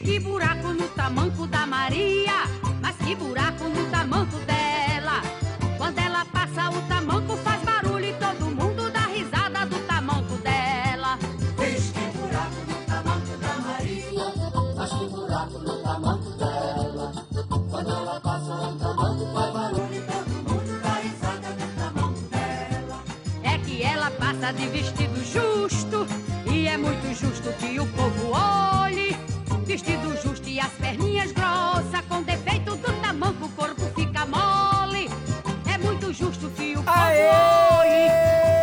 Diz que buraco no tamanco da Maria, mas que buraco no tamanco dela. Quando ela passa, o tamanco faz barulho e todo mundo dá risada do tamanco dela. Diz que buraco no tamanco da Maria, mas que buraco no tamanco dela. Quando ela passa, o tamanco faz barulho e todo mundo dá risada do tamanco dela. É que ela passa de vestido justo e é muito justo que o povo olhe. Vestido justo e as perninhas grossas, com defeito do tamanco, o corpo fica mole. É muito justo que o povo olhe.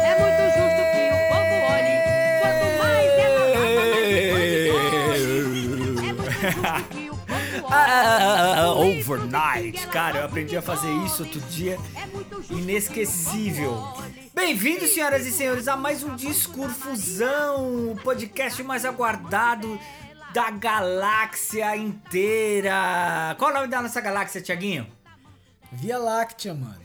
É muito justo que o povo olhe. Quanto mais ela passa, mais É muito justo que o povo olhe. Ah, Por isso, overnight. Cara, eu aprendi a fazer isso outro dia. É Inesquecível. Bem-vindos, senhoras e senhores, a mais um Discurfusão, o podcast mais aguardado da galáxia inteira. Qual o nome da nossa galáxia, Tiaguinho? Via Láctea, mano.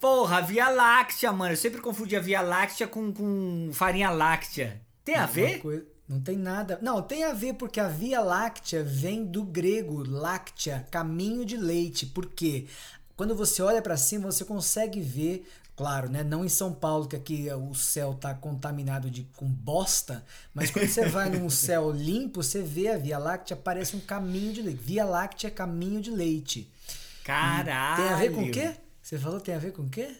Porra, Via Láctea, mano. Eu sempre confundia Via Láctea com, com farinha láctea. Tem a ver? Não tem nada. Não, tem a ver porque a Via Láctea vem do grego láctea, caminho de leite. Por quê? Quando você olha pra cima, você consegue ver, claro, né? Não em São Paulo, que aqui o céu tá contaminado de com bosta, mas quando você vai num céu limpo, você vê a Via Láctea, parece um caminho de leite. Via Láctea, caminho de leite. Caralho. Tem a ver com o quê? Você falou tem a ver com o quê?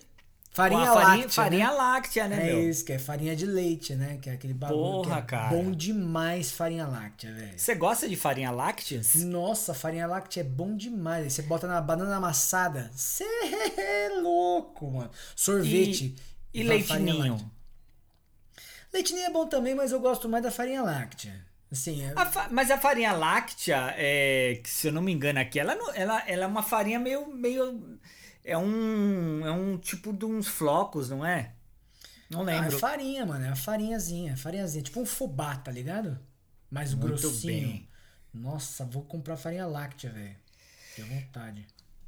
Farinha farinha, láctea. farinha né? láctea, né, É meu? isso, que é farinha de leite, né? Que é aquele bagulho Porra, que é cara. bom demais farinha láctea, velho. Você gosta de farinha lácteas? Nossa, farinha láctea é bom demais. Você bota na banana amassada. Você é louco, mano. Sorvete. E, e leitinho? láctea. Leitinho é bom também, mas eu gosto mais da farinha láctea. Assim, é... A fa- mas a farinha láctea, é, se eu não me engano aqui, ela, não- ela, ela é uma farinha meio, meio. É um. É um tipo de uns flocos, não é? Não Ah, é lembro. farinha, mano. É a farinhazinha. Farinhazinha. Tipo um fubá, tá ligado? Mais Muito grossinho. bem. Nossa, vou comprar farinha láctea, velho. Tenho vontade.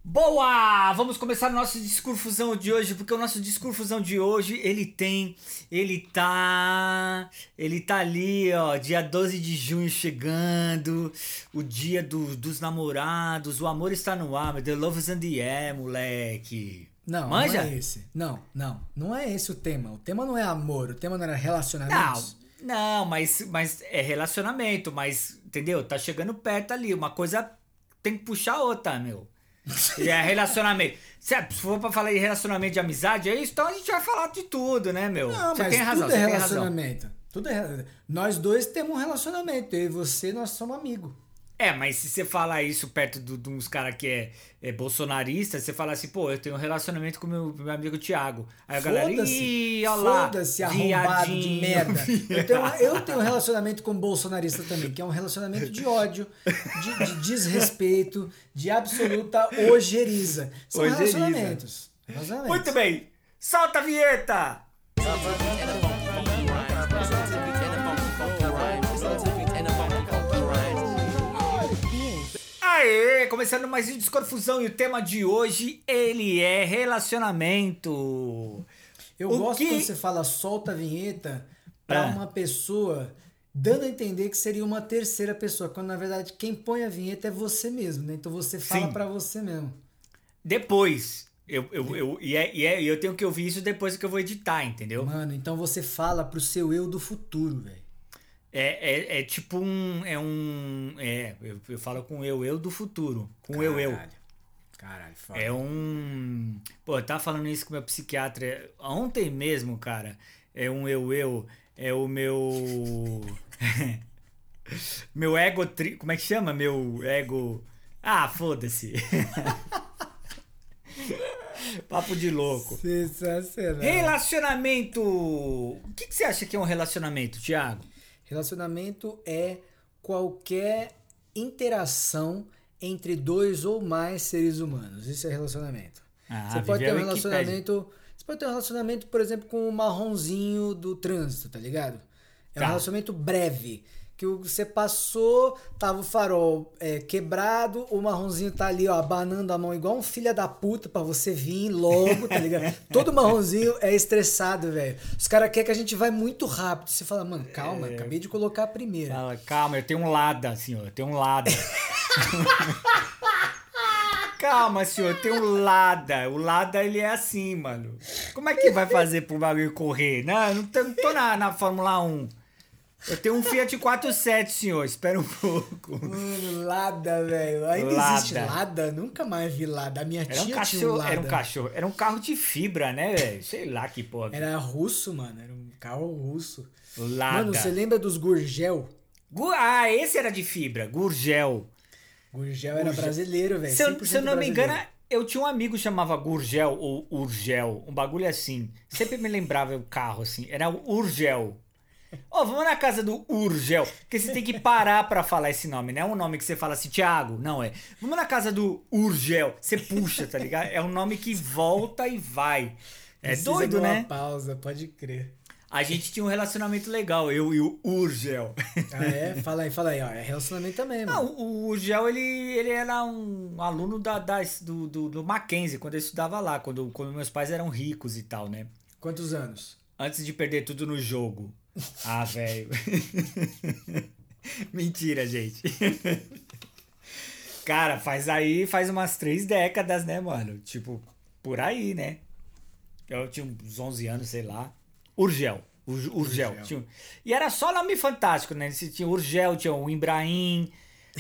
Boa! Vamos começar o nosso discurfusão de hoje, porque o nosso discurfusão de hoje, ele tem, ele tá, ele tá ali, ó, dia 12 de junho chegando, o dia do- dos namorados, o amor está no ar, the love is in the air, moleque. Não, Manja? não é esse. Não, não. Não é esse o tema. O tema não é amor. O tema não era Não, relacionamentos. não, mas, mas é relacionamento, mas, entendeu? Tá chegando perto ali, uma coisa tem que puxar a outra, meu. E é relacionamento. Se é- se for pra falar de relacionamento de amizade, é isso, então a gente vai falar de tudo, né, meu? Não, você mas tem razão, tudo é relacionamento. Tudo é Nós dois temos um relacionamento. Eu e você, nós somos amigos. É, mas se você falar isso perto de uns caras que é, é bolsonarista, você fala assim, pô, eu tenho um relacionamento com meu, meu amigo Thiago. Aí a galera, ih, olha lá. Foda-se, arrombado de viadinho." merda. Eu tenho, eu tenho um relacionamento com bolsonarista também, que é um relacionamento de ódio, de, de desrespeito, de absoluta ojeriza. São Ojeriza. relacionamentos. relacionamentos. Muito bem, solta a vinheta! Aê, começando mais um Discorfusão e o tema de hoje, ele é relacionamento. Eu O gosto que- quando você fala solta a vinheta pra Ah. uma pessoa, dando a entender que seria uma terceira pessoa, quando na verdade quem põe a vinheta é você mesmo, né? Então você fala pra você mesmo. Depois, eu, eu, eu, e, é, e é- e eu tenho que ouvir isso depois que eu vou editar, entendeu? Mano, então você fala pro seu eu do futuro, velho. É, é, é tipo um. É um. É, eu, eu falo com eu, eu do futuro. Com eu, eu. Caralho. Caralho, foda. É um. Pô, eu tava falando isso com meu psiquiatra ontem mesmo, cara. É um eu, eu. É o meu. meu ego. Tri... Como é que chama? Meu ego. Ah, foda-se. Papo de louco. Sensacional. Relacionamento. O que, que você acha que é um relacionamento, Thiago? Relacionamento é qualquer interação entre dois ou mais seres humanos. Isso é relacionamento. Ah, você pode ter um Wikipédia. relacionamento. Você pode ter um relacionamento, por exemplo, com o marronzinho do trânsito, tá ligado? É Tá. um relacionamento breve. Que você passou, tava o farol é, quebrado, o marronzinho tá ali, ó, abanando a mão igual um filho da puta pra você vir logo, tá ligado? Todo marronzinho é estressado, velho. Os caras querem que a gente vai muito rápido. Você fala, mano, calma, acabei de colocar a primeira. Fala, calma, eu tenho um Lada, senhor, eu tenho um Lada. Calma, senhor, eu tenho um Lada. O Lada, ele é assim, mano. Como é que vai fazer pro bagulho correr? Não, eu não tô, não tô na, na Fórmula 1. Eu tenho um Fiat 47, senhor, espera um pouco. Mano, Lada, velho. Ainda Lada. existe Lada? Nunca mais vi Lada. A minha Era tia um tinha um cachorro, Lada. era um cachorro, era um carro de fibra, né, velho? Sei lá que porra. Era russo, mano. Era um carro russo. Lada. Mano, você lembra dos Gurgel? Gu- Ah, esse era de fibra, Gurgel. Gurgel era brasileiro, velho. Se eu, 100% se eu não me engano, eu tinha um amigo que chamava Gurgel ou Urgel, um bagulho assim. Sempre me lembrava o carro assim, era o Urgel. Ó, vamos na casa do Urgel, porque você tem que parar pra falar esse nome, não é um nome que você fala assim, Thiago, não é. Vamos na casa do Urgel, você puxa, tá ligado? É um nome que volta e vai. É Precisa doido, né? pausa, pode crer. A gente tinha um relacionamento legal, eu e o Urgel. Ah, é? Fala aí, fala aí, ó. É relacionamento também, Não, mano. o Urgel, ele, ele era um aluno da, das- do, do, do Mackenzie, quando eu estudava lá, quando, quando meus pais eram ricos e tal, né? Quantos anos? Antes de perder tudo no jogo. Ah, velho. Mentira, gente. Cara, faz aí, faz umas três décadas, né, mano? Tipo, por aí, né? Eu tinha uns 11 anos, sei lá. Urgel. Ur- Urgel. Urgel. Tinha- E era só nome fantástico, né? Tinha Urgel, tinha o Ibrahim,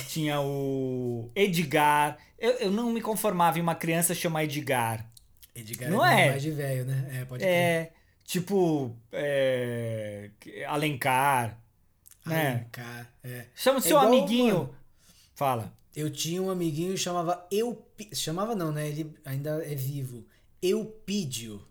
tinha o Edgar. Eu, eu não me conformava em uma criança chamar Edgar. Edgar Não é é? mais de velho, né? É, pode. É, tipo, é, Alencar, né? Alencar, é. Chama o É seu igual, amiguinho. mano, Fala. Eu tinha um amiguinho que chamava Eupi... Chamava não, né? Ele ainda é vivo. Eupídio.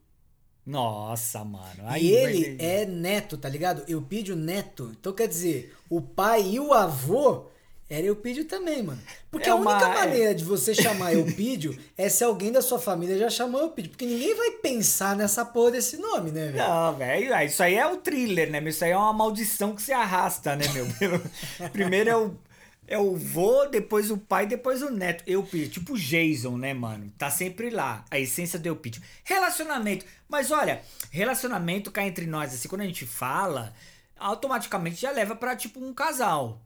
Nossa, mano. e Aí ele vai- é neto, tá ligado? Eupídio neto. Então quer dizer, o pai e o avô era Eupídio também, mano. Porque É a única é- maneira de você chamar Eupídio é se alguém da sua família já chamou Eupídio. Porque ninguém vai pensar nessa porra desse nome, né, velho? Não, velho, ah, isso aí é o thriller, né? meu? Isso aí é uma maldição que se arrasta, né, meu? Primeiro é o, é o vô, depois o pai, depois o neto. Eupídio, tipo o Jason, né, mano? Tá sempre lá, a essência do Eupídio. Relacionamento. Mas olha, relacionamento cá entre nós, assim, quando a gente fala, automaticamente já leva pra, tipo, um casal.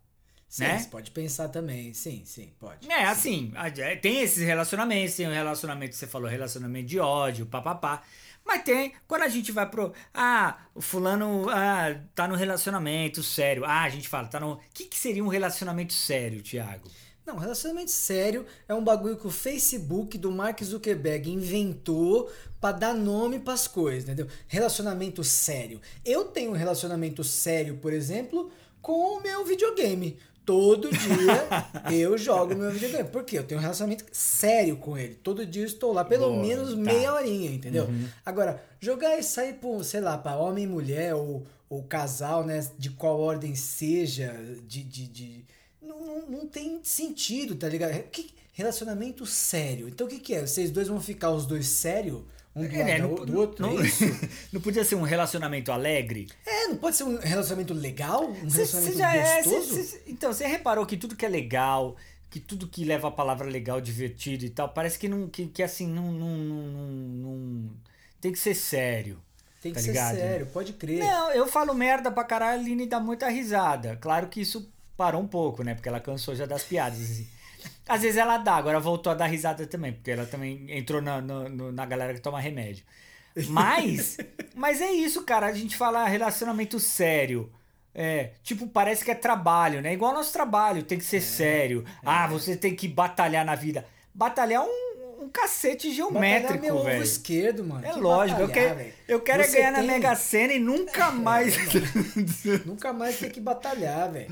Sim, né? você pode pensar também. Sim, sim, pode. É, assim, tem esses relacionamentos, tem o relacionamento que você falou, relacionamento de ódio, papapá. Mas tem, quando a gente vai pro. Ah, o fulano ah, tá no relacionamento sério. Ah, a gente fala, tá no. O que, que seria um relacionamento sério, Thiago? Não, relacionamento sério é um bagulho que o Facebook do Mark Zuckerberg inventou pra dar nome pras coisas, entendeu? Relacionamento sério. Eu tenho um relacionamento sério, por exemplo, com o meu videogame. Todo dia eu jogo meu videogame. Por quê? Eu tenho um relacionamento sério com ele. Todo dia eu estou lá, pelo Boa, menos tá. meia horinha, entendeu? Agora, jogar e sair por, sei lá, pra homem e mulher ou, ou casal, né? De qual ordem seja, de. de, de não, não, não tem sentido, tá ligado? Que, relacionamento sério. Então o que, que é? Vocês dois vão ficar os dois sério? Um do É, né, lado não, do outro? não- é não podia ser um relacionamento alegre? É, não pode ser um relacionamento legal? Um Cê- relacionamento cê já é, cê- gostoso? cê- então, você reparou que tudo que é legal, que tudo que leva a palavra legal, divertido e tal, parece que não. Que, que assim, não, não, não, não- Tem que ser sério. Tem que tá ser ligado? sério, pode crer. Não, eu falo merda pra caralho, a Aline dá muita risada. Claro que isso parou um pouco, né? Porque ela cansou já das piadas. assim. Às vezes ela dá, agora voltou a dar risada também, porque ela também entrou na, no- no- na galera que toma remédio. Mas, mas é isso, cara. A gente fala relacionamento sério. É, tipo, parece que é trabalho, né? Igual nosso trabalho, tem que É, ser sério. Ah, você tem que batalhar na vida. Batalhar é um, um cacete Batalhar geométrico, meu ovo velho. esquero, mano. É Que lógico, eu batalhar, quero, velho? eu quero é ganhar na tem- Mega Sena e nunca mais. Nunca mais tem que batalhar, velho.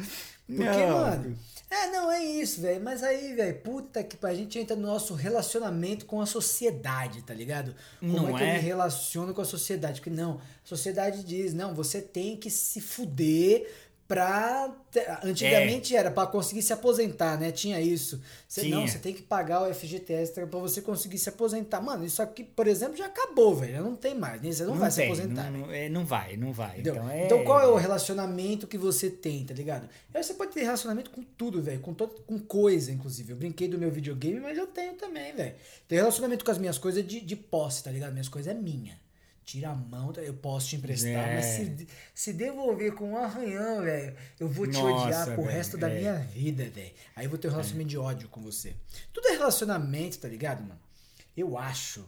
Porque, Não. mano. É, não, é isso, velho. Mas aí, velho, puta que a gente entra no nosso relacionamento com a sociedade, tá ligado? Como Não é que eu é? me relaciono com a sociedade? Porque não, a sociedade diz, não, você tem que se fuder pra. te- Antigamente era pra conseguir se aposentar, né? Tinha isso. Você, não, Tinha. você tem que pagar o FGTS pra você conseguir se aposentar. Mano, isso aqui, por exemplo, já acabou, velho. Não tem mais. nem- Você não, vai se tem, aposentar. Não, não, é, não vai, não vai. Entendeu? Então, é... Então, qual é o relacionamento que você tem, tá ligado? Aí você pode ter relacionamento com tudo, velho. Com, todo- com coisa, inclusive. Eu brinquei do meu videogame, mas eu tenho também, velho. Tem relacionamento com as minhas coisas de, de posse, tá ligado? Minhas coisas é minha. Tira a mão, tá? eu posso te emprestar, É. mas se, se devolver com um arranhão, velho, eu vou te Nossa, odiar pro velho, resto da é. minha vida, velho. Aí eu vou ter um relacionamento de ódio com você. Tudo é relacionamento, tá ligado, mano? Eu acho.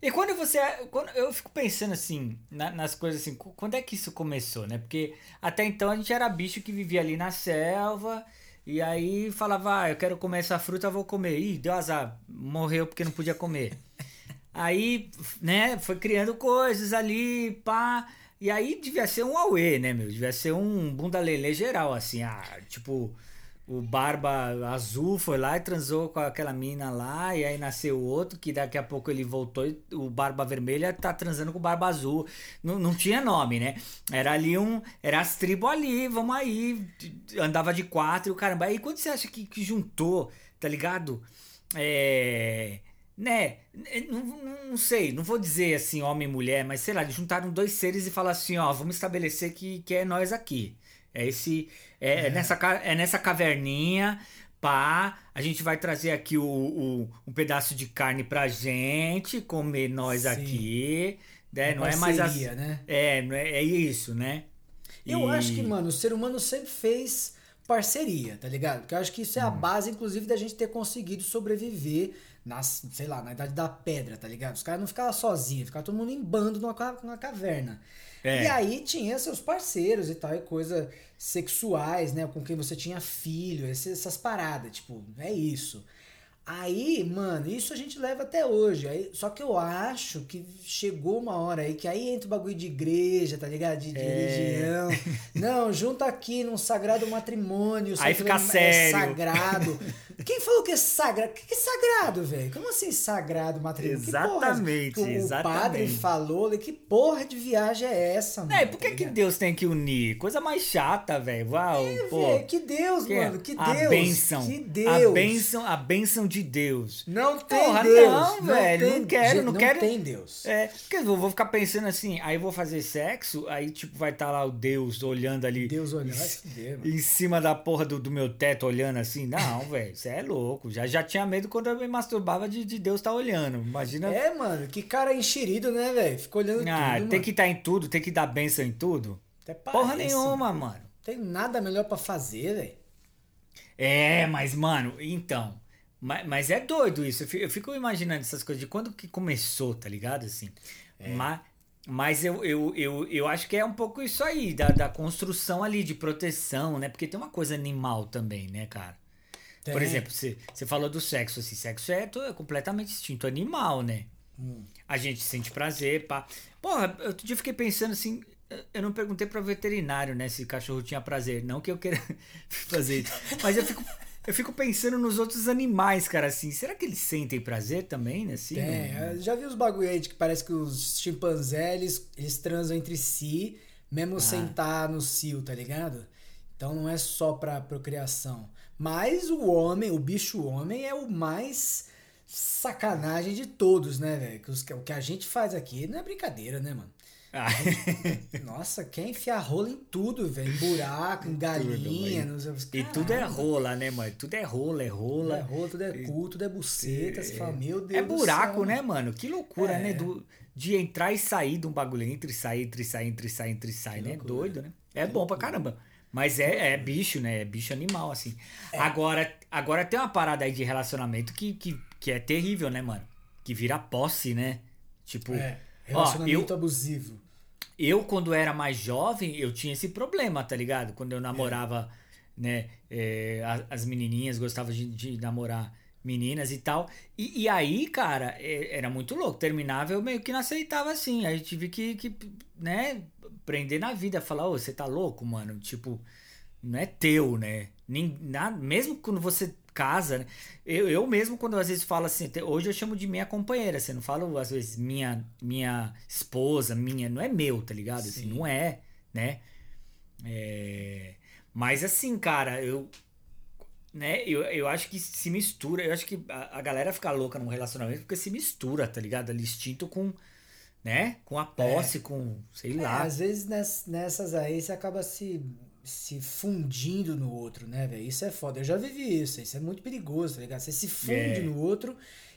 E quando você. Quando, eu fico pensando assim, na- nas coisas assim, quando é que isso começou, né? Porque até então a gente era bicho que vivia ali na selva. E aí falava, ah, eu quero comer essa fruta, eu vou comer. Ih, deu azar, morreu porque não podia comer. Aí, né, foi criando coisas ali, pá. E aí devia ser um auê, né, meu? Devia ser um bunda lelê geral, assim, ah, tipo, o Barba Azul foi lá e transou com aquela mina lá, e aí nasceu outro, que daqui a pouco ele voltou e o Barba Vermelha tá transando com o Barba Azul. Não, não tinha nome, né? Era ali um. Era as tribos ali, vamos aí. Andava de quatro e o caramba. Aí quando você acha que, que juntou, tá ligado? É. Né? Não, não- sei, não vou dizer assim, homem e mulher, mas sei lá, eles juntaram dois seres e falaram assim: ó, vamos estabelecer que, que é nós aqui. É esse. É, é nessa, ca- é nessa caverninha, pá. A gente vai trazer aqui o, o- um pedaço de carne pra gente, comer nós Sim. aqui. Né? Não é mais Parceria, assim. né? É, é, é isso, né? Eu E- acho que, mano, o ser humano sempre fez parceria, tá ligado? Porque eu acho que isso é Hum. a base, inclusive, da gente ter conseguido sobreviver nas, sei lá, na idade da pedra, tá ligado? Os caras não ficavam sozinhos, ficava todo mundo em bando numa, numa caverna. É. E aí tinha seus parceiros e tal, e coisas sexuais, né? Com quem você tinha filho, essas paradas, tipo, é isso. Aí, mano, isso a gente leva até hoje. Aí, só que eu acho que chegou uma hora aí que aí entra o bagulho de igreja, tá ligado? De, de É. religião. Não, junta aqui num sagrado matrimônio. Aí fica é sério. sagrado. Quem falou que é sagrado? O que é sagrado, velho? Como assim sagrado matrimônio? Que porra- Exatamente, que o exatamente. padre falou, que porra de viagem é essa, mano? É, por que, Tá que? Deus tem que unir? Coisa mais chata, velho. Uau, É, pô. velho, que Deus, Que é mano, que a Deus. bênção, Que Deus. A bênção, a bênção de Deus. Não tem Porra, Deus. não, velho, não quero, não não quero. tem Deus. É, porque eu vou ficar pensando assim, aí eu vou fazer sexo, aí tipo vai estar lá o Deus olhando ali. Deus olhando, em, em cima da porra do, do meu teto olhando assim. Não, velho, você é louco. Já, já tinha medo quando eu me masturbava de, de Deus estar olhando. Imagina. É, mano, que cara enxerido, né, velho? Fica olhando ah, tudo, tem mano. que estar em tudo, tem que dar bênção em tudo. Até Porra parece, nenhuma, mano. mano. Tem nada melhor pra fazer, velho. É, mas, mano, então. Mas, mas é doido isso. Eu fico, eu fico imaginando essas coisas de quando que começou, tá ligado? Assim. É. Mas, mas eu, eu, eu, eu acho que é um pouco isso aí, da, da construção ali, de proteção, né? Porque tem uma coisa animal também, né, cara? Por Tem. exemplo, você, falou do sexo, assim, sexo é, é completamente instinto animal, né? Hum. A gente sente prazer, pá. Porra, outro dia eu fiquei pensando assim, eu não perguntei pra veterinário, né, se cachorro tinha prazer. Não que eu queira fazer isso. Mas eu fico, eu fico pensando nos outros animais, cara, assim. Será que eles sentem prazer também, né? Assim, não- eu Já vi os bagulho aí de que parece que os chimpanzés, eles, eles transam entre si, mesmo sem estar no cio, tá ligado? Então não é só pra procriação. Mas o homem, o bicho homem, é o mais sacanagem de todos, né, velho? O que a gente faz aqui não é brincadeira, né, mano? Ah, Nossa, quer enfiar rola em tudo, velho. Em buraco, em galinha. mano. nos... e tudo é rola, né, mano? Tudo é rola, é Tudo rola. é rola, tudo é cu, tudo é buceta. Você fala, meu Deus É buraco, né, mano? Que loucura, É. né? Do, de entrar e sair de um bagulho. Entre e sair, entre e sair, entre e sair, entre e sair, Que né? loucura. Doido, né? É bom pra caramba. Mas é, é bicho, né? É bicho animal, assim. É. Agora, agora tem uma parada aí de relacionamento que, que, que é terrível, né, mano? Que vira posse, né? Tipo, É, ó, relacionamento eu, abusivo. eu, quando era mais jovem, eu tinha esse problema, tá ligado? Quando eu namorava, né, é, as menininhas, gostava de, de namorar meninas e tal. E, e aí, cara, é, era muito louco. Terminava, eu meio que não aceitava assim. Aí tive que, que né, prender na vida. Falar, ô, você tá louco, mano? Tipo, não é teu, né? Nem, na- mesmo quando você casa, né? Eu, eu mesmo, quando às vezes falo assim, hoje eu chamo de minha companheira, você não falo às vezes minha, minha esposa, minha, não é meu, tá ligado? Assim, Sim. não é, né? É, mas assim, cara, eu. Né, eu, eu acho que se mistura. Eu acho que a, a galera fica louca num relacionamento porque se mistura, tá ligado? Ali, instinto com. Né? Com a posse, com. Sei É, lá. às vezes ness- nessas aí você acaba se, se fundindo no outro, né, velho? Isso é foda. Eu já vivi isso. Isso é muito perigoso, tá ligado? Você se funde É. no outro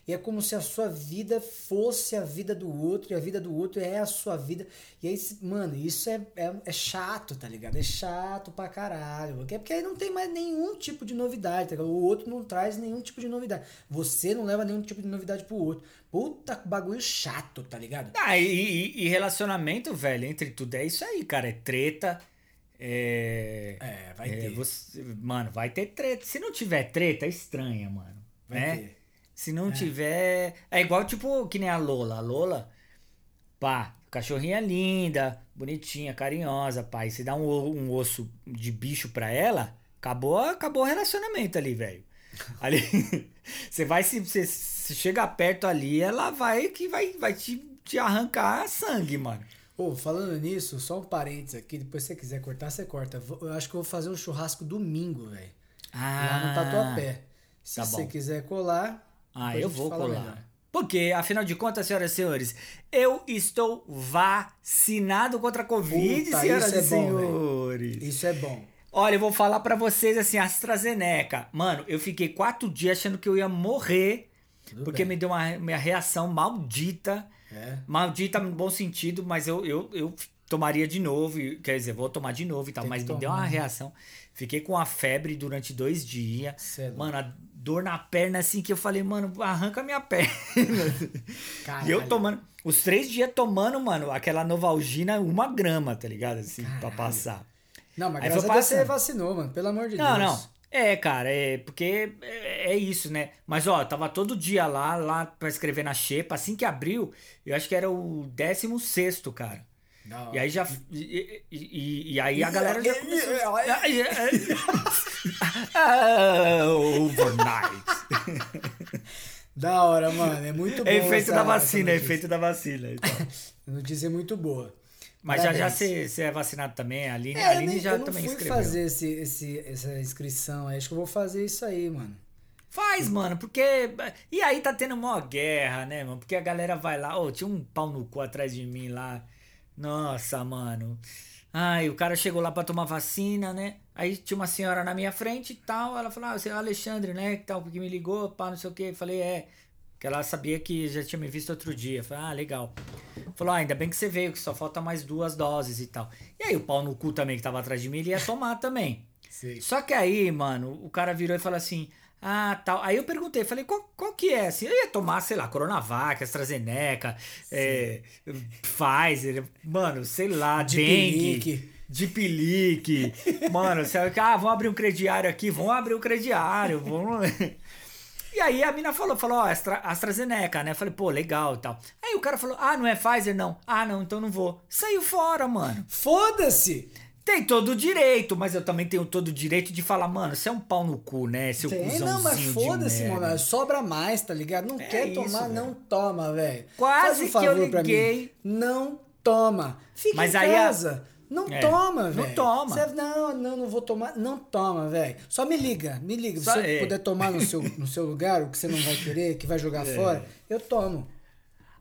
e é como se a sua vida fosse a vida do outro e a vida do outro é a sua vida. E aí, mano, isso é, é, é chato, tá ligado? É chato pra caralho. Porque, porque aí não tem mais nenhum tipo de novidade, tá ligado? O outro não traz nenhum tipo de novidade. Você não leva nenhum tipo de novidade pro outro. Puta bagulho chato, tá ligado? Ah, e, e- e relacionamento, velho, entre tudo é isso aí, cara. É treta. É. É, vai é, ter. você- mano, vai ter treta. Se não tiver treta, é estranha, mano. Vai né? ter. Se não tiver. É igual, tipo, que nem a Lola. A Lola, pá, cachorrinha linda, bonitinha, carinhosa, pá. E você dá um, um osso de bicho pra ela, acabou, acabou o relacionamento ali, velho. Ali. você vai se. Você, se chega perto ali, ela vai que vai, vai te, te arrancar sangue, mano. Ô, falando nisso, só um parênteses aqui, depois se você quiser cortar, você corta. Eu acho que eu vou fazer um churrasco domingo, velho. Lá no Tatuapé. Se tá você quiser colar. Ah, eu vou colar. melhor. Porque, afinal de contas, senhoras e senhores, eu estou vacinado contra a Covid, Puta, senhoras isso é e bom, senhores. Isso é bom. Olha, eu vou falar pra vocês assim, AstraZeneca. Mano, eu fiquei quatro dias achando que eu ia morrer, Tudo porque bem. me deu uma minha reação maldita. É. Maldita no bom sentido, mas eu, eu, eu tomaria de novo, quer dizer, vou tomar de novo e tal, Tem mas me deu tomar, uma né? reação. Fiquei com a febre durante dois dias. Cê é. Mano, a dor na perna assim que eu falei, mano, arranca minha perna. E eu tomando, os três dias tomando, mano, aquela Novalgina, uma grama, tá ligado? Assim, pra Caralho. passar. Não, mas Aí graças a Deus você vacinou, mano. Pelo amor de Não, Deus. não. É, cara, é porque é, é isso, né? Mas ó, tava todo dia lá, lá pra escrever na xepa. Assim que abriu, eu acho que era o 16 cara. Não. E aí já. E, e- e- aí a galera já começou. Overnight. Da hora, mano. É muito bom. É efeito da vacina, é efeito da vacina. então. Notícia é muito boa. Mas já já Parabéns. você é vacinado também, a Aline, É, a Aline nem, já eu não também fui escreveu. fazer esse, esse, essa inscrição aí. Acho que eu vou fazer isso aí, mano. Faz, mano, porque. E aí tá tendo uma guerra, né, mano? Porque a galera vai lá. Ô, tinha um pau no cu atrás de mim lá. Nossa, mano. Ai, o cara chegou lá pra tomar vacina, né? Aí tinha uma senhora na minha frente e tal. Ela falou: Ah, você é o Alexandre, né? Que tal, porque me ligou, pá, não sei o quê. Eu falei: É. Que ela sabia que já tinha me visto outro dia. Falei: Ah, legal. Falou: Ah, ainda bem que você veio, que só falta mais duas doses e tal. E aí o pau no cu também que tava atrás de mim, ele ia tomar também. Sei. Só que aí, mano, o cara virou e falou assim: Ah, tal. Aí eu perguntei, falei, qual, qual que é? Assim, eu ia tomar, sei lá, Coronavac, AstraZeneca, é, Pfizer, mano, sei lá, De dengue. De pilique. Mano, você ah, vamos abrir um crediário aqui, vamos abrir um crediário, vamos. E aí a mina falou, falou, ó, Astra, AstraZeneca, né? Falei, pô, legal e tal. Aí o cara falou, ah, não é Pfizer, não. Ah, não, então não vou. Saiu fora, mano. Foda-se! Tem todo o direito, mas eu também tenho todo o direito de falar, mano, você é um pau no cu, né? Seu Tem, não, mas foda-se, mano. Sobra mais, tá ligado? Não É quer isso, tomar, velho. não toma, velho. Quase Faz um que eu favor pra mim. liguei. Não toma. Fica Mas em aí a- casa. Não É, toma, não velho. toma. Você- não, não, não vou tomar. Não toma, velho. Só me liga, me liga. Só- Se você é. puder tomar no seu, no seu lugar, o que você não vai querer, que vai É. jogar fora, eu tomo.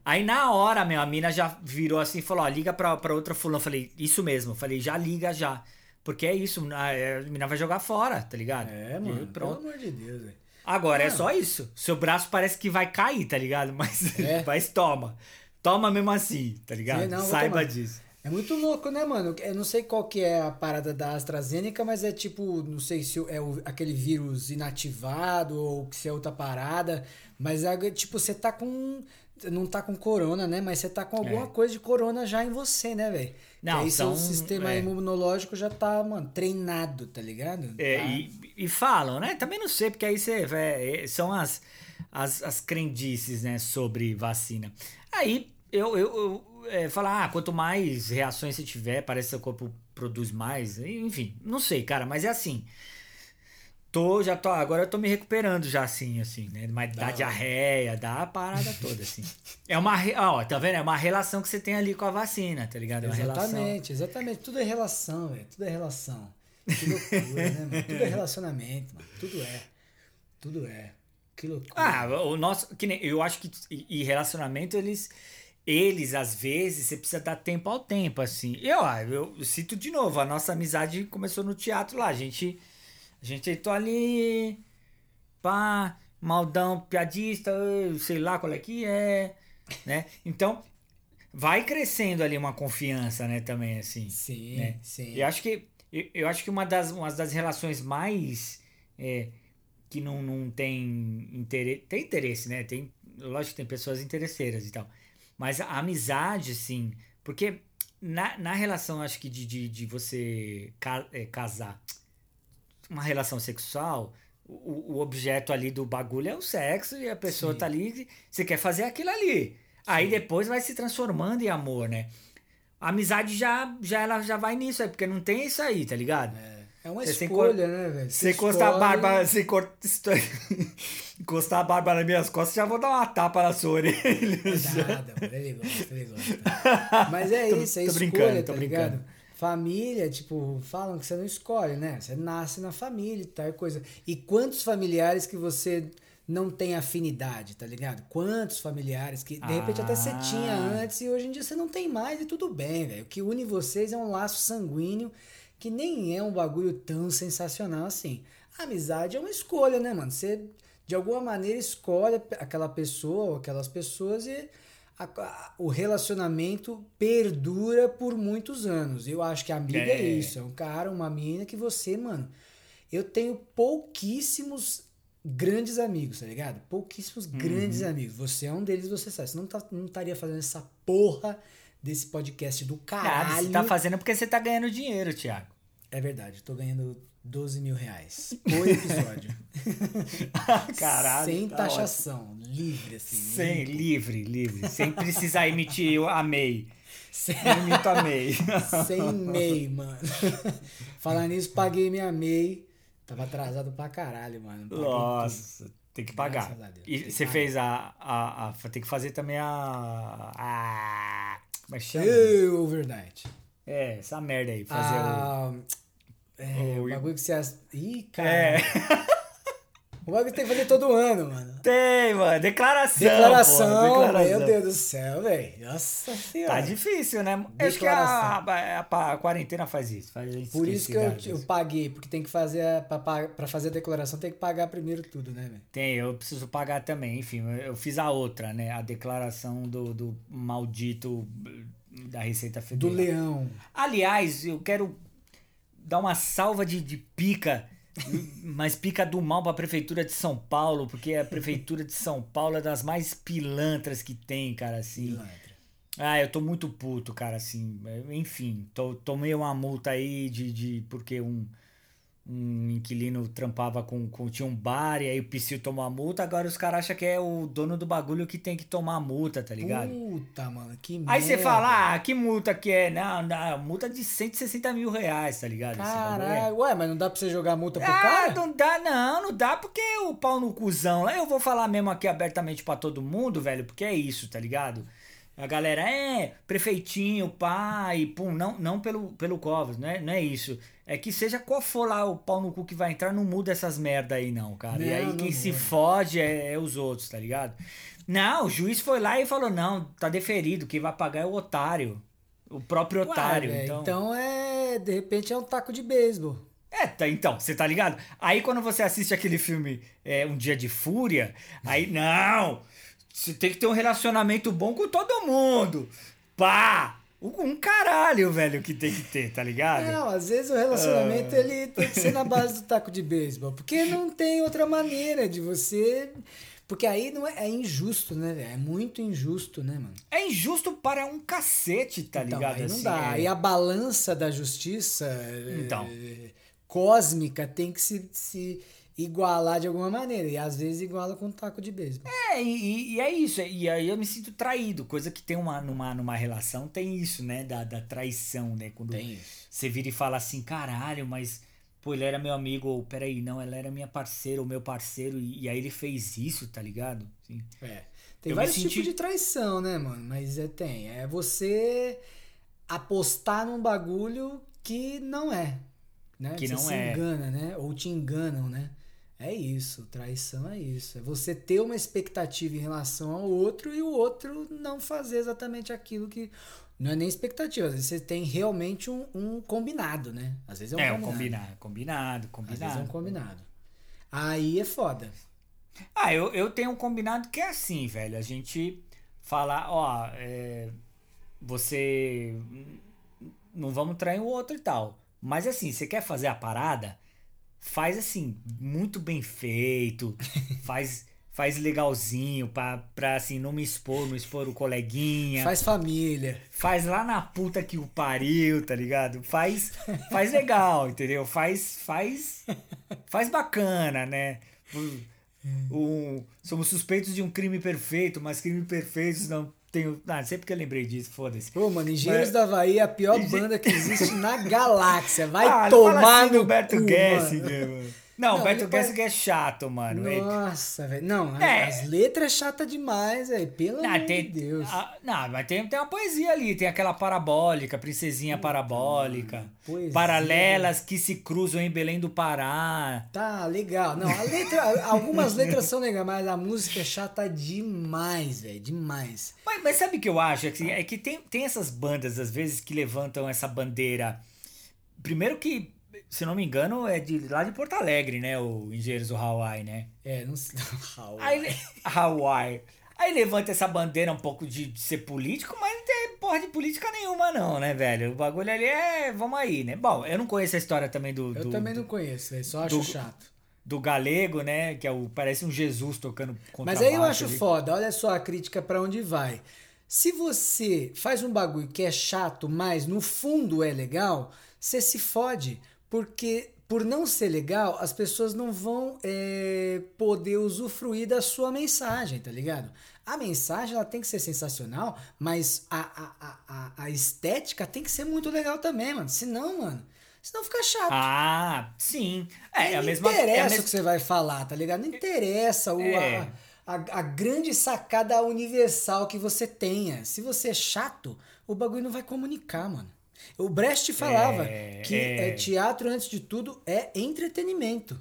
Aí na hora, meu, a mina já virou assim e falou, ó, liga pra, pra outra fulana. Eu falei, isso mesmo. Eu falei, já liga já. Porque é isso, a, a mina vai jogar fora, tá ligado? É, E mano. pronto. Pelo amor de Deus, velho. Agora, é só isso. Seu braço parece que vai cair, tá ligado? Mas, É. mas toma. Toma mesmo assim, tá ligado? Não, Saiba disso. É muito louco, né, mano? Eu não sei qual que é a parada da AstraZeneca, mas é tipo, não sei se é o- aquele vírus inativado ou se é outra parada, mas é tipo, você tá com não tá com corona, né, mas você tá com alguma É. coisa de corona já em você, né, velho? Não, aí são- seu sistema é. imunológico já tá, mano, treinado, tá ligado? É, Tá? e, e falam, né? Também não sei, porque aí você vê, é, são as, as, as crendices, né, sobre vacina. Aí eu, eu, eu é, falar, ah, quanto mais reações você tiver, parece que seu corpo produz mais. Enfim, não sei, cara, mas é assim. Tô, já tô. Agora eu tô me recuperando já, assim, assim, né? Mas dá hora. diarreia, dá a parada toda, assim. É uma. Ó, tá vendo? É uma relação que você tem ali com a vacina, tá ligado? É uma relação. Exatamente, exatamente. Tudo é relação, velho. Tudo é relação. Que loucura, né, mano? Tudo é relacionamento, mano. Tudo é. Tudo é. Que loucura. Ah, o nosso. Que nem, eu acho que. E relacionamento, eles. Eles, às vezes, você precisa dar tempo ao tempo, assim. Eu, eu cito de novo, a nossa amizade começou no teatro lá. A gente. A gente entrou ali. Pá, maldão, piadista, sei lá qual é que é. Né? Então, vai crescendo ali uma confiança, né, também, assim. sim, né? sim. Eu acho que, eu, eu acho que uma, das, uma das relações mais é, que não, não tem interesse. Tem interesse, né? Tem, lógico que tem pessoas interesseiras e tal. Mas a amizade, assim. Porque na, na relação, acho que de, de, de você ca- é, casar uma relação sexual. O, o objeto ali do bagulho é o sexo e a pessoa Sim. tá ali, você quer fazer aquilo ali. Aí depois vai se transformando em amor, né? A amizade já, já, ela já vai nisso aí, porque não tem isso aí, tá ligado? É uma Você escolha, né, velho? Você encostar a barba, você cor- encostar a barba nas minhas costas, já vou dar uma tapa na sua orelha. Nada, mano. Ele gosta, ele gosta. Mas é Tô- isso, é tô escolha, brincando, tô tá brincando. ligado? Família, tipo, falam que você não escolhe, né? Você nasce na família e tal coisa. E quantos familiares que você não tem afinidade, tá ligado? Quantos familiares que de repente até você Ah. tinha antes e hoje em dia você não tem mais e tudo bem, velho. O que une vocês é um laço sanguíneo que nem é um bagulho tão sensacional assim. A amizade é uma escolha, né, mano? Você de alguma maneira escolhe aquela pessoa ou aquelas pessoas e a- a- o relacionamento perdura por muitos anos. Eu acho que a amiga é. É. isso. É um cara, uma mina que você, mano. Eu tenho pouquíssimos grandes amigos, tá ligado? Pouquíssimos Uhum. grandes amigos. Você é um deles, você sabe. Você não, tá, não estaria fazendo essa porra desse podcast do Nada, caralho. você tá fazendo porque você tá ganhando dinheiro, Thiago. É verdade, tô ganhando 12 mil reais por episódio. Caralho. Sem tá taxação, livre, assim. ótimo. Sem, livre, livre. Sem precisar emitir a MEI. Sem, Não imito a MEI. sem MEI, mano. Falar nisso, paguei minha MEI. Tava atrasado pra caralho, mano. Paguei Nossa, tem que pagar. E que você pagar. fez a, a, a- Tem que fazer também a. a como é que tudo. chama? Overnight. É, essa merda aí. Fazer Ah, é, o- bagulho que você... ass- Ih, cara. É. O bagulho tem que fazer todo ano, mano. Tem, mano. Declaração. Declaração, declaração. meu Deus do céu, velho. Nossa senhora. Tá difícil, né? Eu acho que a, Declaração. a, a quarentena faz isso. Faz a gente Por isso que eu, eu paguei, porque tem que fazer, a- pra, pra fazer a declaração tem que pagar primeiro tudo, né, velho? Tem, eu preciso pagar também. Enfim, eu- fiz a outra, né? A declaração do, do maldito da Receita Do Federal. leão. Aliás, eu quero dar uma salva de, de pica, mas pica do mal pra Prefeitura de São Paulo, porque a Prefeitura de São Paulo é das mais pilantras que tem, cara, assim. Pilantra. Ah, eu tô muito puto, cara, assim. Enfim, tô, tomei uma multa aí de, de porque um, um inquilino trampava com, com. Tinha um bar e aí o Psyu tomou a multa. Agora os caras acham que é o dono do bagulho que tem que tomar a multa, tá ligado? Puta, mano, que Aí você merda. fala, ah, que multa que é? Não, não, multa de 160 mil reais, tá ligado? É- Caralho, ué, mas não dá pra você jogar multa pro Ah, cara? não dá, não, não dá porque o pau no cuzão lá. Eu vou falar mesmo aqui abertamente pra todo mundo, velho, porque é isso, tá ligado? A galera é prefeitinho, pai, pum, não, não pelo, pelo Covas, não é, não é isso. É que seja qual for lá o pau no cu que vai entrar, não muda essas merda aí, não, cara. e Não, aí não quem se muda. fode é, é os outros, tá ligado? Não, o juiz foi lá e falou: não, tá deferido, quem vai pagar é o otário. O próprio otário. velho, então... então é, de repente é um taco de beisebol. É, tá, então, você tá ligado? Aí quando você assiste aquele filme é, Um Dia de Fúria, aí, não, você tem que ter um relacionamento bom com todo mundo. Pá! Um caralho, velho, que tem que ter, tá ligado? Não, às vezes o relacionamento Ah. ele tem que ser na base do taco de beisebol, porque não tem outra maneira de você, porque aí não é, é injusto, né? É muito injusto, né, mano? É injusto para um cacete, tá Então, ligado? aí não assim, dá. é. Aí a balança da justiça é, Então. cósmica tem que se, se igualar de alguma maneira. E às vezes iguala com um taco de beisebol. É, e, e é isso. E aí eu me sinto traído. Coisa que tem uma, numa, numa relação, tem isso, né? Da, da traição, né? Quando isso. você vira e fala assim, caralho, mas. pô, ele era meu amigo, ou peraí, não, ela era minha parceira, ou meu parceiro, e, e aí ele fez isso, tá ligado? Assim, É. Tem Eu vários senti- tipos de traição, né, mano? Mas é, tem. É você apostar num bagulho que não é. Né? Que você não se é. engana, né? Ou te enganam, né? É isso. Traição é isso. É você ter uma expectativa em relação ao outro e o outro não fazer exatamente aquilo que. Não é nem expectativa. Às vezes você tem realmente um, um combinado, né? Às vezes é um é, um combinado. combinado, combinado, Às vezes é um combinado. combinado. Aí é foda. Ah, eu, eu tenho um combinado que é assim, velho. A gente fala, ó, é, você. Não vamos trair o outro e tal. Mas assim, você quer fazer a parada? Faz assim, muito bem feito. faz, faz legalzinho pra, pra assim, não me expor, não expor o coleguinha. Faz família. Faz lá na puta que o pariu, tá ligado? Faz, faz legal, entendeu? Faz, faz, faz bacana, né? O- somos suspeitos de um crime perfeito, mas crime perfeitos não tenho. Ah, sempre que eu lembrei disso, foda-se. Pô, mano, Engenheiros Mas- da Havaí é a pior banda que existe na galáxia. Vai Ah, tomar assim no do Beto cu, Gessinger, mano. mano. Não, Não, o Beto Gessinger é chato, mano. Nossa, velho. Não, a- É. as letras é chata demais, velho. Pelo amor tem, de Deus. ah, não, mas tem, tem uma poesia ali, tem aquela parabólica, princesinha parabólica, poesia. paralelas que se cruzam em Belém do Pará. Tá, legal. Não, a letra, algumas letras são legais, mas a música é chata demais, velho. Demais. Mas, mas sabe o que eu acho? É que, é que tem, tem essas bandas, às vezes, que levantam essa bandeira. Primeiro que, se não me engano, é de lá de Porto Alegre, né? O Engenheiros do Hawaii, né? É, não sei. Aí, le- Hawaii. Aí levanta essa bandeira um pouco de, de ser político, mas não tem porra de política nenhuma, não, né, velho? O bagulho ali é. Vamos aí, né? Bom, eu não conheço a história também do. Eu do- também do- não conheço, velho. Só acho do- chato. do galego, né? Que é o, parece um Jesus tocando Mas aí eu acho ali. foda, olha só a crítica pra onde vai. Se você faz um bagulho que é chato, mas no fundo é legal, você se fode. Porque por não ser legal, as pessoas não vão é, poder usufruir da sua mensagem, tá ligado? A mensagem ela tem que ser sensacional, mas a, a, a, a- estética tem que ser muito legal também, mano. Senão, mano, senão fica chato. Ah, sim. É, é a mesma interessa é a o que você vai falar, tá ligado? Não interessa o, É. a, a, a grande sacada universal que você tenha. Se você é chato, o bagulho não vai comunicar, mano. O Brecht falava É, que é. é, teatro, antes de tudo, é entretenimento.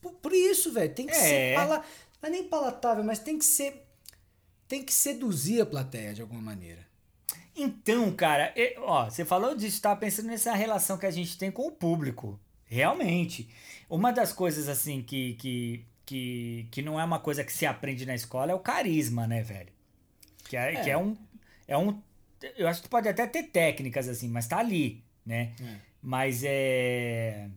Por, por isso, velho, tem que É. ser pala, não é nem palatável, mas tem que ser tem que seduzir a plateia de alguma maneira. Então, cara, e- ó, você falou disso, tava pensando nessa relação que a gente tem com o público. Realmente. Uma das coisas, assim, que, que, que, que não é uma coisa que se aprende na escola é o carisma, né, velho? Que é, É. Que é um. É um. Eu acho que pode até ter técnicas, assim, mas tá ali, né? É. Mas é.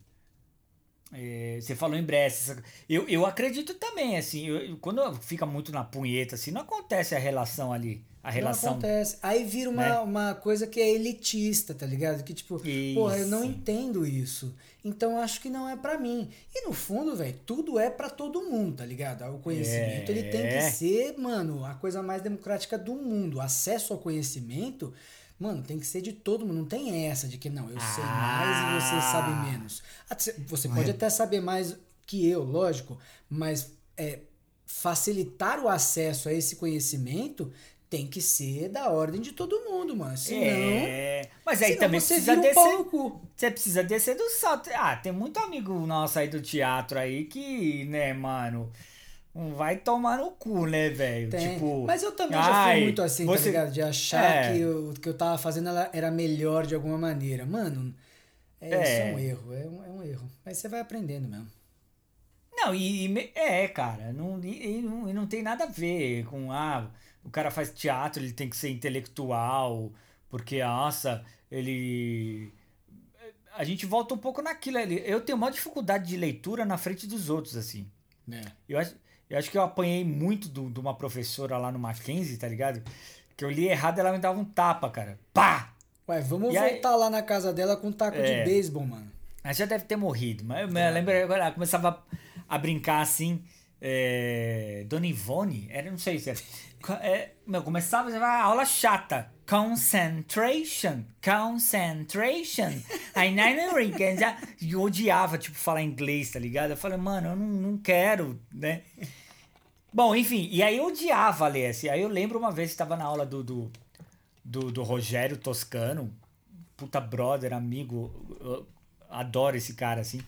é, você falou em Brest. Eu, eu acredito também, assim, eu- quando fica muito na punheta, assim, não acontece a relação ali. A relação. Não acontece. Aí vira uma, né? uma coisa que é elitista, tá ligado? Que tipo, porra, eu não entendo isso. Então acho que não é pra mim. E no fundo, velho, tudo é pra todo mundo, tá ligado? O conhecimento, ele tem que É. ser, mano, a coisa mais democrática do mundo. O acesso ao conhecimento, mano, tem que ser de todo mundo. Não tem essa de que não, eu sei mais e você Ah. sabe menos. Até- Você pode até saber mais que eu, lógico, mas é, facilitar o acesso a esse conhecimento tem que ser da ordem de todo mundo, mano. Senão, É, mas aí também você precisa um descer. Você precisa descer do salto. Ah, tem muito amigo nosso aí do teatro aí que, né, mano, não vai tomar no cu, né, velho? Tipo, Mas eu também já fui ai, muito assim, tá você- ligado? De achar É. que o que eu tava fazendo era melhor de alguma maneira. Mano, é, isso é É. um erro. É um, é um erro. Mas você vai aprendendo mesmo. Não, e, e é, cara, não, e, e não, e não tem nada a ver com, ah, o cara faz teatro, ele tem que ser intelectual, porque, nossa, ele... A gente volta um pouco naquilo ali. Eu tenho maior dificuldade de leitura na frente dos outros, assim. né? Eu acho, eu acho que eu apanhei muito do- de uma professora lá no Mackenzie, tá ligado? Que eu li errado ela me dava um tapa, cara. Pá! Ué, vamos E aí- voltar lá na casa dela com um taco É. de beisebol, mano. Ela já deve ter morrido, mas eu, eu lembro agora, ela começava a brincar assim, é, Dona Ivone, era, não sei se era. É, meu, começava a aula chata. Concentration, concentration. Aí já eu odiava, tipo, falar inglês, tá ligado? Eu falei, mano, eu não, não quero, né? Bom, enfim, e aí eu odiava ler assim. Aí eu lembro uma vez que estava na aula do, do, do, do Rogério Toscano, puta brother, amigo, adoro esse cara, assim.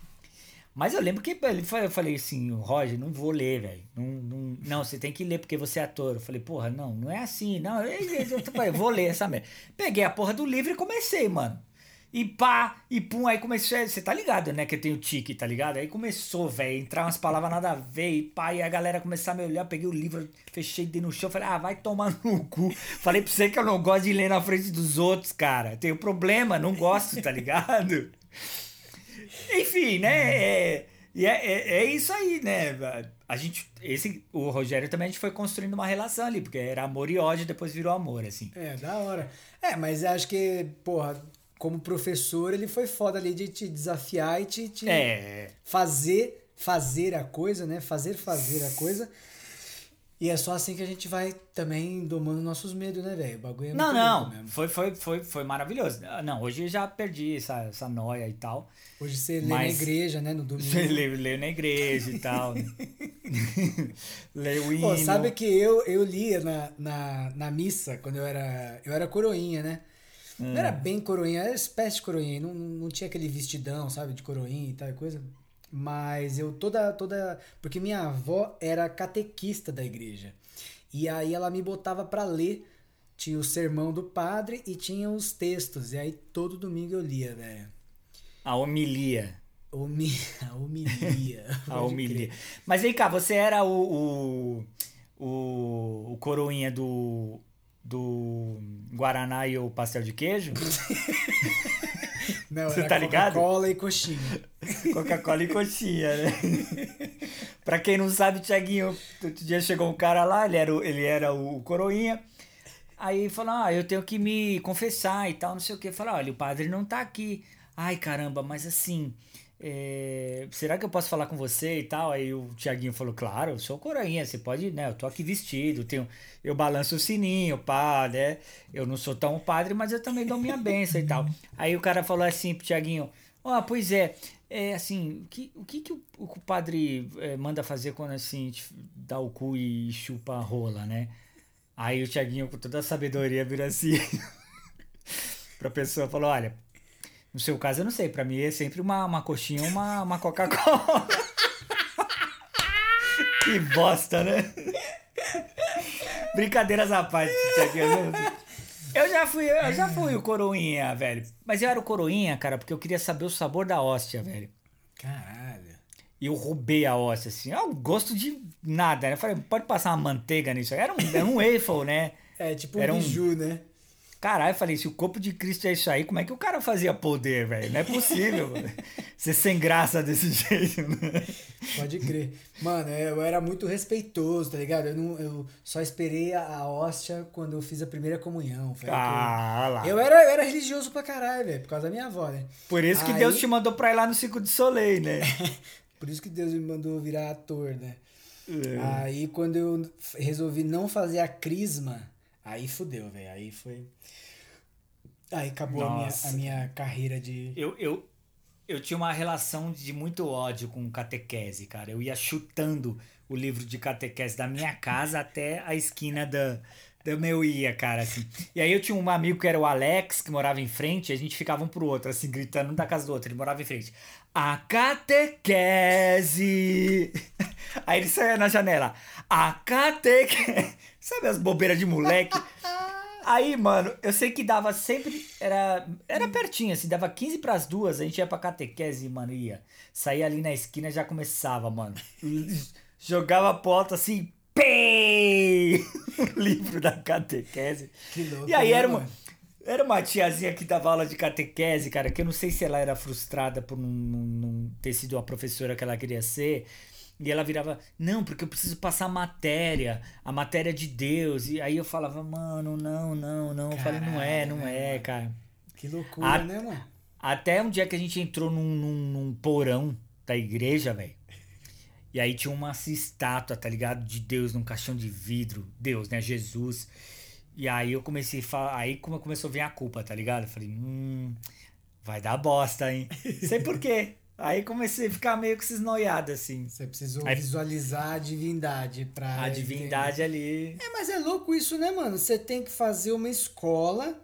Mas eu lembro que ele eu falei assim, Roger, não vou ler, velho. Não, não, não, você tem que ler porque você é ator. Eu falei, porra, não, não é assim. Não, eu, eu, eu, vou ler essa merda. Peguei a porra do livro e comecei, mano. E pá, e pum, aí começou. Você tá ligado, né? Que eu tenho tique, tá ligado? Aí começou, velho, entrar umas palavras nada a ver, e pá, e a galera começar a me olhar. Peguei o livro, fechei dei no chão, falei, ah, vai tomar no cu. Falei pra você que eu não gosto de ler na frente dos outros, cara. Tenho problema, não gosto, tá ligado? Enfim, né? É, e é, é, é, isso aí, né? A gente, esse, o Rogério também a gente foi construindo uma relação ali, porque era amor e ódio, depois virou amor, assim. É, da hora. É, mas acho que, porra, como professor, ele foi foda ali de te desafiar e te, te é. fazer, fazer a coisa, né? Fazer fazer a coisa. E é só assim que a gente vai também domando nossos medos, né, velho? O bagulho é Não, não. Foi, foi, foi, foi maravilhoso. Não, hoje eu já perdi essa, essa noia e tal. Hoje você lê na igreja, né? No domingo. Você lê, lê na igreja e tal. lê o hino. Pô, sabe que eu, eu lia na, na, na missa quando eu era. Eu era coroinha, né? Hum. Não era bem coroinha, era espécie de coroinha. Não, não tinha aquele vestidão, sabe? De coroinha e tal coisa. Mas eu toda toda porque minha avó era catequista da igreja. E aí ela me botava para ler. Tinha o sermão do padre e tinha os textos. E aí todo domingo eu lia, velho. A homilia. Homi... A homilia. a homilia. Mas vem cá, você era o, o, o, o coroinha do, do Guaraná e o pastel de queijo? Não, Você tá ligado? Coca-Cola e coxinha. Coca-Cola e coxinha, né? pra quem não sabe, Tiaguinho, outro dia chegou um cara lá, ele era o, ele era o coroinha. Aí falou: Ah, eu tenho que me confessar e tal, não sei o que. Falou: Olha, o padre não tá aqui. Ai, caramba, mas assim. É, será que eu posso falar com você e tal? Aí o Tiaguinho falou, claro, eu sou coroinha, você pode, né? Eu tô aqui vestido, tenho, eu balanço o sininho, pá, né? Eu não sou tão padre, mas eu também dou minha benção e tal. Aí o cara falou assim pro Tiaguinho, ó, oh, pois é, é assim, o que o, que, que o, o padre é, manda fazer quando assim dá o cu e chupa a rola, né? Aí o Tiaguinho, com toda a sabedoria, vira assim pra pessoa, falou, olha, no seu caso, eu não sei. Pra mim é sempre uma, uma coxinha uma, uma Coca-Cola. que bosta, né? Brincadeiras à parte. Eu já fui, eu já fui o coroinha, velho. Mas eu era o coroinha, cara, porque eu queria saber o sabor da hóstia, velho. Caralho. E eu roubei a hóstia, assim. Eu gosto de nada, né? Eu falei, pode passar uma manteiga nisso aí. Era um, era um waffle, né? É, tipo um era biju, um... né? Caralho, eu falei, se o corpo de Cristo é isso aí, como é que o cara fazia poder, velho? Não é possível ser sem graça desse jeito, né? Pode crer. Mano, eu era muito respeitoso, tá ligado? Eu, não, eu só esperei a, hóstia quando eu fiz a primeira comunhão. Ah, lá. Eu era, eu era religioso pra caralho, velho, por causa da minha avó, né? Por isso que aí... Deus te mandou pra ir lá no Circo de Soleil, né? por isso que Deus me mandou virar ator, né? É. Aí quando eu resolvi não fazer a crisma Aí fudeu, velho. Aí foi. Aí acabou a minha, a minha carreira de. Eu, eu, eu tinha uma relação de muito ódio com catequese, cara. Eu ia chutando o livro de catequese da minha casa até a esquina da, do meu ia, cara, assim. E aí eu tinha um amigo que era o Alex, que morava em frente, e a gente ficava um pro outro, assim, gritando um da casa do outro. Ele morava em frente. A catequese! Aí ele saía na janela. A catequese! Sabe as bobeiras de moleque? Aí, mano, eu sei que dava sempre. Era, era pertinho, assim, dava 15 pras duas, a gente ia pra catequese, mano, ia. Saía ali na esquina já começava, mano. Jogava a porta assim, pei! livro da catequese. Que louco. E aí era uma, era uma tiazinha que dava aula de catequese, cara, que eu não sei se ela era frustrada por não, não, não ter sido a professora que ela queria ser. E ela virava, não, porque eu preciso passar a matéria, a matéria de Deus. E aí eu falava, mano, não, não, não. Caralho, eu falei, não é, não é, cara. Que loucura, a, né, mano? Até um dia que a gente entrou num, num, num porão da igreja, velho. E aí tinha uma estátua, tá ligado? De Deus num caixão de vidro. Deus, né? Jesus. E aí eu comecei a falar. Aí como começou a vir a culpa, tá ligado? Eu falei, hum, vai dar bosta, hein? Sei por quê. Aí comecei a ficar meio que cisnoiado, assim. Você precisou Aí- visualizar a divindade pra. A divindade ali. É, mas é louco isso, né, mano? Você tem que fazer uma escola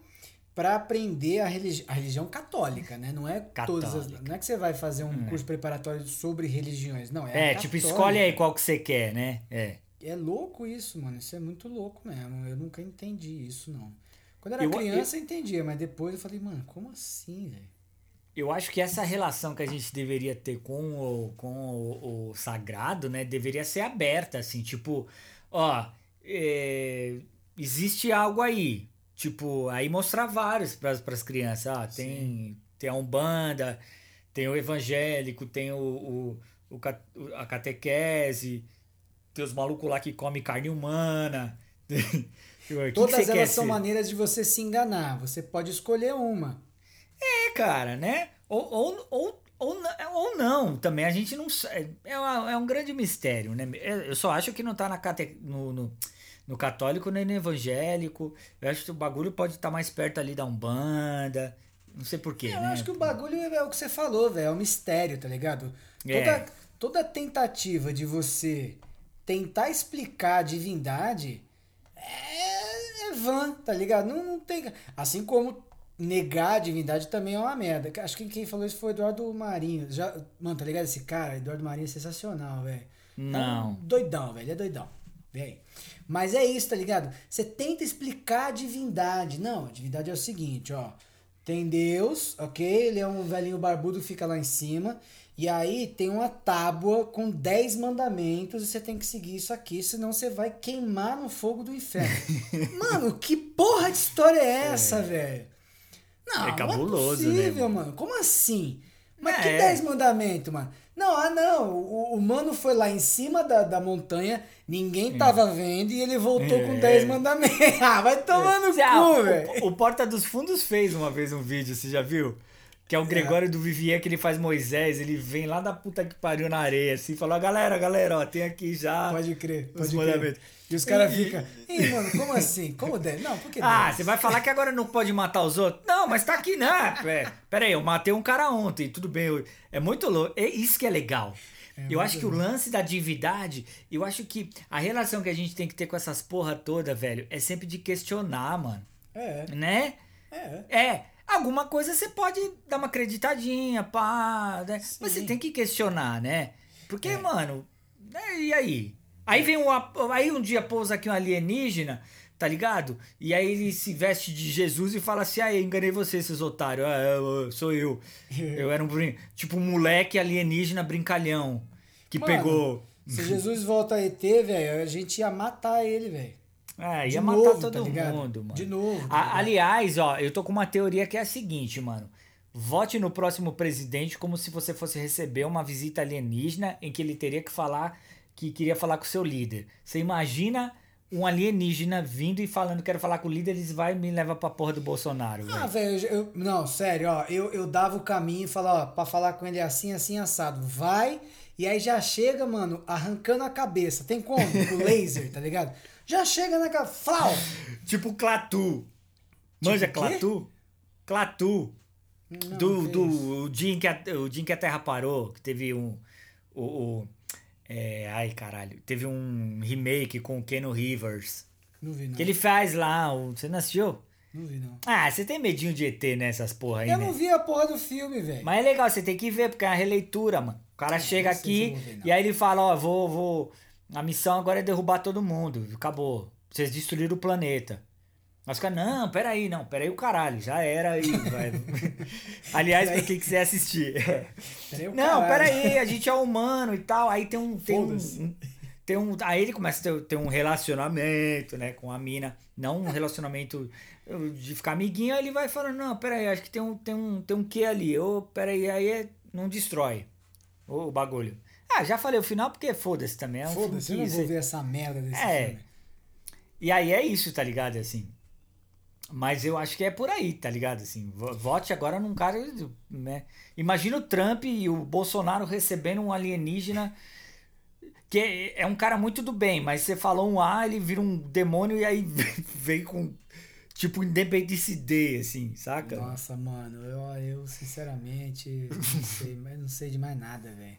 pra aprender a, religi- a religião católica, né? Não é todas as, Católica. Não é que você vai fazer um curso preparatório sobre religiões, não. É, a É, tipo, católica. escolhe aí qual que você quer, né? É. É louco isso, mano. Isso é muito louco mesmo. Eu nunca entendi isso, não. Quando eu era Eu- criança, eu entendia, mas depois eu falei, mano, como assim, velho? Eu acho que essa relação que a gente deveria ter com o, com o, o sagrado, né, deveria ser aberta, assim, tipo, ó, é, existe algo aí, tipo, aí mostrar vários para as crianças, ah, tem, tem a Umbanda, tem o evangélico, tem o, o, o a catequese, tem os malucos lá que comem carne humana. Que que Todas quer elas são ser? maneiras de você se enganar. Você pode escolher uma. É, cara, né? Ou, ou, ou, ou, ou não, também a gente não sabe. É, uma- é um grande mistério, né? Eu só acho que não tá na cate, no, no, no católico nem no evangélico. Eu acho que o bagulho pode estar mais perto ali da Umbanda. Não sei porquê, Eu né? acho que o bagulho é o que você falou, velho. É um mistério, tá ligado? É. Toda, toda tentativa de você tentar explicar a divindade é, é vã, tá ligado? Não, não tem. Assim como negar a divindade também é uma merda. Acho que quem falou isso foi o Eduardo Marinho. Já, mano, tá ligado? Esse cara, Eduardo Marinho, é sensacional, velho. Não. É doidão, velho. É doidão. Vem. Mas é isso, tá ligado? Você tenta explicar a divindade. Não, a divindade é o seguinte, ó. Tem Deus, ok? Ele é um velhinho barbudo que fica lá em cima. E aí tem uma tábua com 10 mandamentos e você tem que seguir isso aqui, senão você vai queimar no fogo do inferno. Mano, que porra de história é essa, velho? Não, É cabuloso, não é né, possível, mano? mano. Como assim? Mas que É. 10 mandamentos, mano? Não, ah não, o, o mano foi lá em cima da, da montanha, ninguém tava vendo e ele voltou com É. 10 mandamentos. ah, vai tomar no Você- ah, cu, o- velho. o, Porta dos Fundos fez uma vez um vídeo, você já viu? Que é o Gregório do Vivier, que ele faz Moisés, ele vem lá da puta que pariu na areia, assim, e fala, galera, galera, ó, tem aqui já... Pode crer, os pode crer. E os caras ficam, ei, mano, como assim? Como 10? Não, por que Ah, 10? você vai falar que agora não pode matar os outros? Não, mas tá aqui, né? É, pera aí, eu matei um cara ontem, tudo bem. eu- É muito louco. É isso que é legal. eu acho que o lance da divindade, eu acho que a relação que a gente tem que ter com essas porra toda, velho, é sempre de questionar, mano. É, Né? é. É. Alguma coisa você pode dar uma acreditadinha, pá, né? Mas você tem que questionar, né? Porque, É. mano, né, e aí? Aí vem um, aí um dia pousa aqui um alienígena, tá ligado? E aí ele se veste de Jesus e fala assim: ah, eu enganei você, esses otários. Ah, eu- sou eu. Eu era um tipo um moleque alienígena brincalhão que Mano, pegou. Se Jesus volta a ET, velho, a gente ia matar ele, velho. É, De ia matar novo, todo tá mundo, mano. De novo, tá A- aliás, ó, eu tô com uma teoria que é a seguinte, mano. Vote no próximo presidente como se você fosse receber uma visita alienígena em que ele teria que falar que queria falar com o seu líder. Você imagina um alienígena vindo e falando quero falar com o líder, eles vai e me leva pra porra do Bolsonaro. Ah, velho, não, sério, ó, eu, eu dava o caminho e falava, ó, pra falar com ele assim, assim, assado. Vai, e aí já chega, mano, arrancando a cabeça. Tem como? Com laser, tá ligado? Já chega na cabeça, flau! Tipo Clatu. Manja Tipo o quê? Clatu? Clatu. Não, do, do o dia, em que a, o dia que a Terra parou, que teve um. O, o- é, ai, caralho. Teve um remake com o Keanu Rivers. Não vi, não. Que ele faz lá. O, você não assistiu? Não vi, não. Ah, você tem medinho de ET nessas porra aí, Eu né? não vi a porra do filme, velho. Mas é legal, você tem que ver, porque é uma releitura, mano. O cara chega não eu aqui e aí ele fala, ó, vou, vou. A missão agora é derrubar todo mundo. Acabou. Vocês destruíram o planeta. Mas fica, não, peraí, não, peraí o caralho, já era aí. Aliás, pra quem quiser assistir. Peraí, Não, caralho. peraí, a gente é humano e tal. Aí tem um. Tem um, tem um aí ele começa a ter, ter um relacionamento, né, com a mina. Não um relacionamento de ficar amiguinho. Aí ele vai falando: Não, peraí, acho que tem um, tem um, tem um quê ali. Ô, peraí, aí é, não destrói o, o bagulho. Ah, já falei o final porque foda-se também. É um Foda-se, eu não vou ver essa merda desse É. filme. E aí é isso, tá ligado? Assim. Mas eu acho que é por aí, tá ligado? Assim, vo- vote agora num cara. Né? Imagina o Trump e o Bolsonaro recebendo um alienígena Que é, é um cara muito do bem, mas você falou um A, ele vira um demônio e aí vem com. Tipo, Independence D, assim, saca? Nossa, mano, eu, eu sinceramente não sei, mas não sei de mais nada, velho.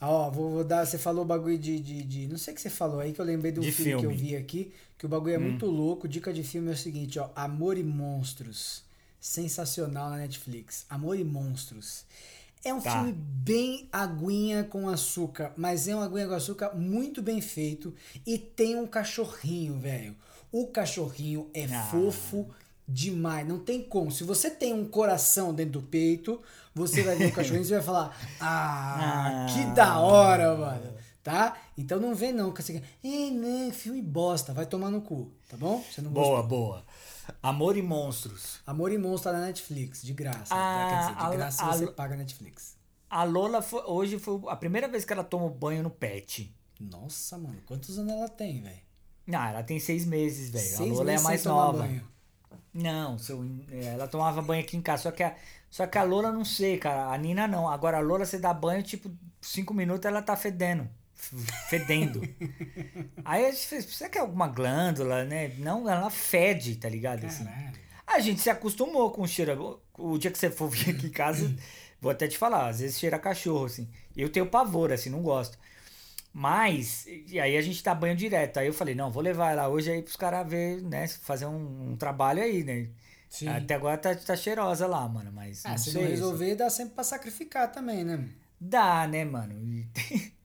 Ah, ó, vou, vou dar. Você falou o bagulho de, de, de- Não sei o que você falou aí, que eu lembrei do De filme, que eu filme. vi aqui, que o bagulho é muito louco. Dica de filme é o seguinte, ó. Amor e Monstros. Sensacional na Netflix. Amor e Monstros. É um Tá. filme bem aguinha com açúcar, mas é um aguinha com açúcar muito bem feito e tem um cachorrinho, velho. O cachorrinho é Ah. fofo demais, não tem como. Se você tem um coração dentro do peito, você vai ver o cachorrinho e vai falar: Ah, Ah. que da hora, mano. Tá? Então não vem não, que você Ei, né, filme bosta, vai tomar no cu, tá bom? Você não Boa, gostou. boa. Amor e Monstros. Amor e Monstro tá na Netflix, de graça. Ah, Quer dizer, de a- graça a- você paga a Netflix. A Lola foi- hoje foi a primeira vez que ela tomou banho no pet. Nossa, mano, quantos anos ela tem, velho? Não, ela tem seis meses, velho. A Lola é a mais nova. banho. Não, seu, é, ela tomava banho aqui em casa. Só que, a, só que a Lola não sei, cara. A Nina não. Agora a Lola você dá banho, tipo, cinco minutos ela tá fedendo. Fedendo. Aí a gente fez, você quer alguma glândula, né? Não, ela fede, tá ligado? Assim. A gente se acostumou com o cheiro. O dia que você for vir aqui em casa, vou até te falar, às vezes cheira cachorro, assim. Eu tenho pavor, assim, não gosto. Mas, e aí a gente dá banho direto. Aí eu falei, não, vou levar ela hoje aí pros caras ver, né? Fazer um, um trabalho aí, né? Sim. Até agora tá, tá cheirosa lá, mano. Mas Ah, não se não resolver, dá sempre pra sacrificar também, né? Dá, né, mano?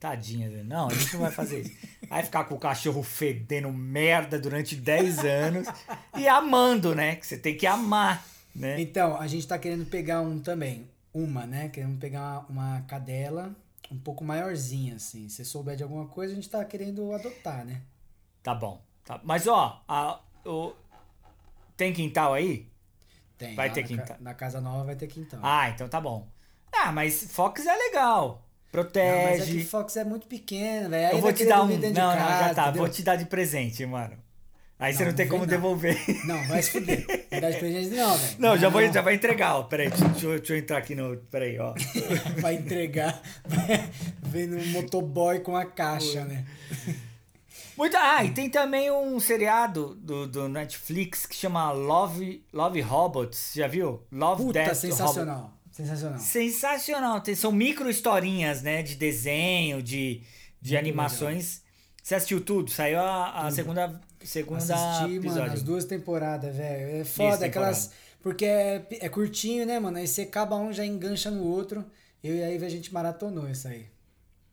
Tadinha, né? não, a gente não vai fazer isso. Vai ficar com o cachorro fedendo merda durante 10 anos e amando, né? Que você tem que amar, né? Então, a gente tá querendo pegar um também. Uma, né? Queremos pegar uma, uma cadela um pouco maiorzinha, assim. Se souber de alguma coisa, a gente tá querendo adotar, né? Tá bom. Tá. Mas ó, a- o- tem quintal aí? Tem. Vai ter na, quintal. ca- Na casa nova vai ter quintal. Ah, então tá bom. Ah, mas Fox é legal. Não, mas é Protege. que Fox é muito pequeno, velho. Eu vou te dar um. Não, não, casa, já tá. entendeu? Vou te dar de presente, mano. Aí você Não, não, tem não como não. devolver. Não, vai se fuder. Não dá de presente não, velho. Não, já, vou, já vai entregar, ó. Peraí, deixa, deixa eu- entrar aqui no. Peraí, ó. Vai entregar. Vem no motoboy com a caixa, né? Muito, ah, e tem também um seriado do, do Netflix que chama Love, Love Robots. Já viu? Love Puta, Death sensacional. Sensacional. Robots. Sensacional. Tem, são micro historinhas, né? De desenho, de, de Muito animações. Você assistiu tudo? Saiu a, a segunda, segunda Assisti, episódio. mano, as duas temporadas, velho. É foda, aquelas. Porque é, é curtinho, né, mano? Aí você acaba um, já engancha no outro. Eu e aí a gente maratonou isso aí.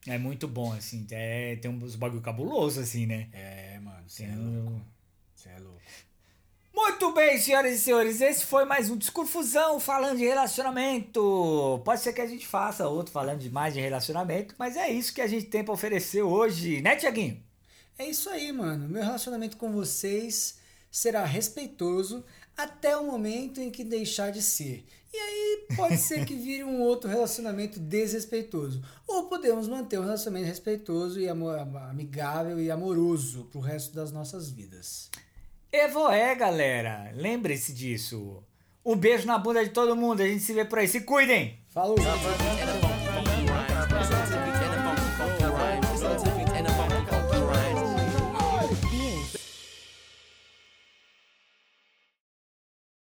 É muito bom, assim. É, tem uns bagulho cabuloso, assim, né? É, mano, você é louco. Você é louco. Muito bem, senhoras e senhores, esse foi mais um Discurfusão falando de relacionamento. Pode ser que a gente faça outro falando de mais de relacionamento, mas é isso que a gente tem pra oferecer hoje, né, Tiaguinho? É isso aí, mano. Meu relacionamento com vocês será respeitoso até o momento em que deixar de ser. E aí pode ser que vire um outro relacionamento desrespeitoso. Ou podemos manter um relacionamento respeitoso e amigável e amoroso pro resto das nossas vidas. Evoé, galera. Lembre-se disso. Um beijo na bunda de todo mundo. A gente se vê por aí. Se cuidem! Falou!